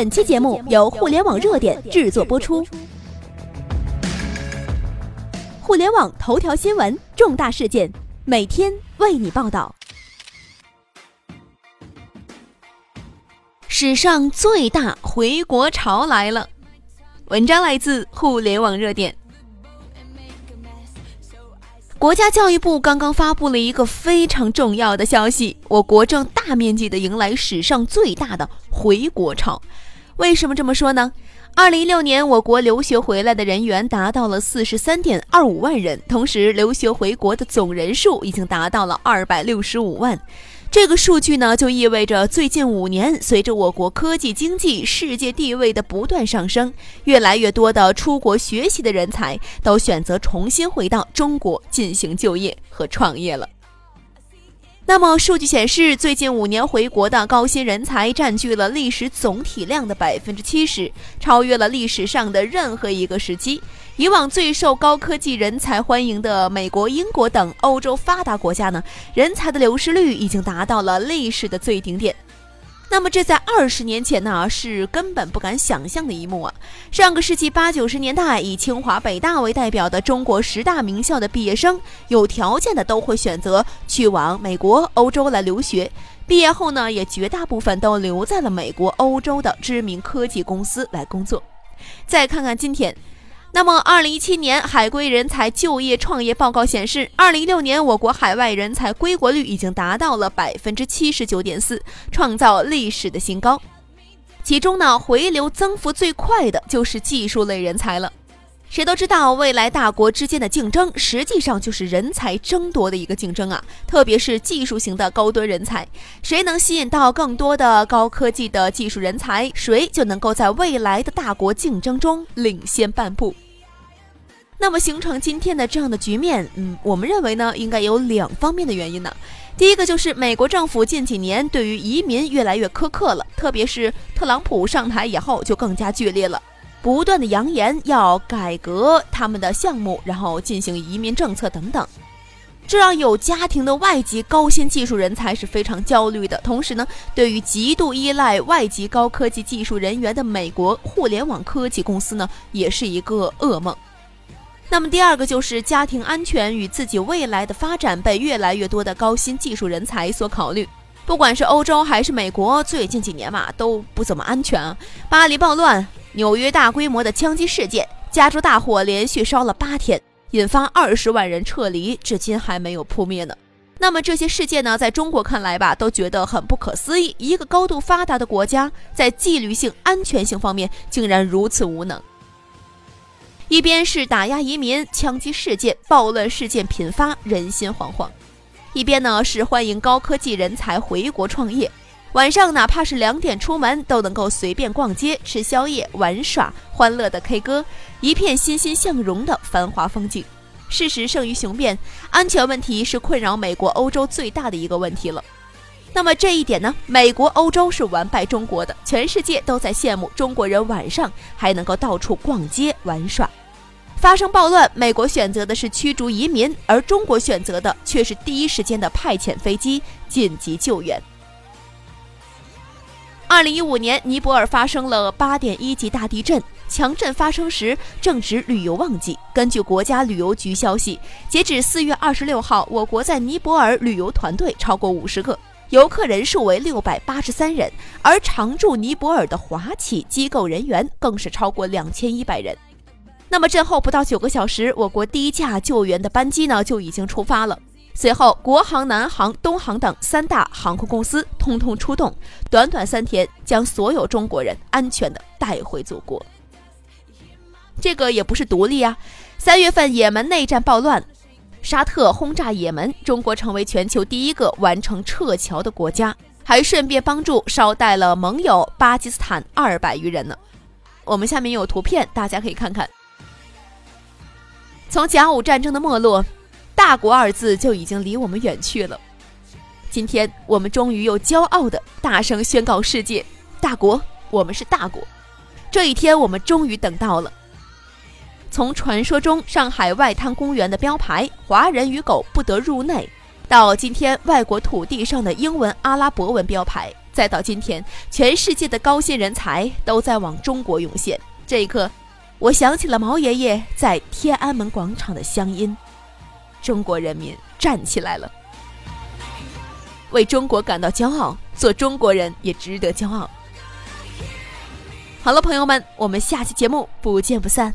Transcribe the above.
本期节目由互联网热点制作播出。互联网头条新闻，重大事件，每天为你报道。史上最大回国潮来了。文章来自互联网热点。国家教育部刚刚发布了一个非常重要的消息，我国正大面积的迎来史上最大的回国潮。为什么这么说呢？二零一六年，我国留学回来的人员达到了四十三点二五万人，同时留学回国的总人数已经达到了二百六十五万。这个数据呢，就意味着最近五年，随着我国科技经济世界地位的不断上升，越来越多的出国学习的人才都选择重新回到中国进行就业和创业了。那么，数据显示，最近五年回国的高薪人才占据了历史总体量的百分之七十，超越了历史上的任何一个时期。以往最受高科技人才欢迎的美国、英国等欧洲发达国家呢，人才的流失率已经达到了历史的最顶点。那么这在二十年前呢，是根本不敢想象的一幕啊！上个世纪八九十年代，以清华、北大为代表的中国十大名校的毕业生，有条件的都会选择去往美国、欧洲来留学。毕业后呢，也绝大部分都留在了美国、欧洲的知名科技公司来工作。再看看今天。那么，二零一七年海归人才就业创业报告显示，二零一六年我国海外人才归国率已经达到了百分之七十九点四，创造历史的新高。其中呢，回流增幅最快的就是技术类人才了。谁都知道，未来大国之间的竞争实际上就是人才争夺的一个竞争啊！特别是技术型的高端人才，谁能吸引到更多的高科技的技术人才，谁就能够在未来的大国竞争中领先半步。那么，形成今天的这样的局面，嗯，我们认为呢，应该有两方面的原因呢。第一个就是美国政府近几年对于移民越来越苛刻了，特别是特朗普上台以后就更加剧烈了。不断的扬言要改革他们的项目，然后进行移民政策等等，这让有家庭的外籍高新技术人才是非常焦虑的。同时呢，对于极度依赖外籍高科技技术人员的美国互联网科技公司呢，也是一个噩梦。那么第二个就是家庭安全与自己未来的发展被越来越多的高新技术人才所考虑。不管是欧洲还是美国，最近几年嘛都不怎么安全啊，巴黎暴乱。纽约大规模的枪击事件，加州大火连续烧了八天，引发二十万人撤离，至今还没有扑灭呢。那么这些事件呢，在中国看来吧，都觉得很不可思议。一个高度发达的国家，在纪律性、安全性方面竟然如此无能。一边是打压移民、枪击事件、暴乱事件频发，人心惶惶；一边呢是欢迎高科技人才回国创业。晚上哪怕是两点出门，都能够随便逛街、吃宵夜、玩耍，欢乐的 K 歌，一片欣欣向荣的繁华风景。事实胜于雄辩，安全问题是困扰美国、欧洲最大的一个问题了。那么这一点呢，美国、欧洲是完败中国的，全世界都在羡慕中国人晚上还能够到处逛街玩耍。发生暴乱，美国选择的是驱逐移民，而中国选择的却是第一时间的派遣飞机紧急救援。二零一五年，尼泊尔发生了八点一级大地震，强震发生时正值旅游旺季。根据国家旅游局消息，截止四月二十六号，我国在尼泊尔旅游团队超过五十个，游客人数为六百八十三人，而常驻尼泊尔的华企机构人员更是超过两千一百人。那么震后不到九个小时，我国第一架救援的班机呢就已经出发了。随后，国航、南航、东航等三大航空公司通通出动，短短三天将所有中国人安全的带回祖国。这个也不是独立啊！三月份也门内战暴乱，沙特轰炸也门，中国成为全球第一个完成撤侨的国家，还顺便帮助捎带了盟友巴基斯坦二百余人呢。我们下面有图片，大家可以看看。从甲午战争的没落。大国二字就已经离我们远去了。今天我们终于又骄傲的大声宣告世界：大国，我们是大国。这一天我们终于等到了。从传说中上海外滩公园的标牌“华人与狗不得入内”，到今天外国土地上的英文、阿拉伯文标牌，再到今天全世界的高薪人才都在往中国涌现。这一刻，我想起了毛爷爷在天安门广场的乡音：“中国人民站起来了，为中国感到骄傲，做中国人也值得骄傲。”好了，朋友们，我们下期节目不见不散。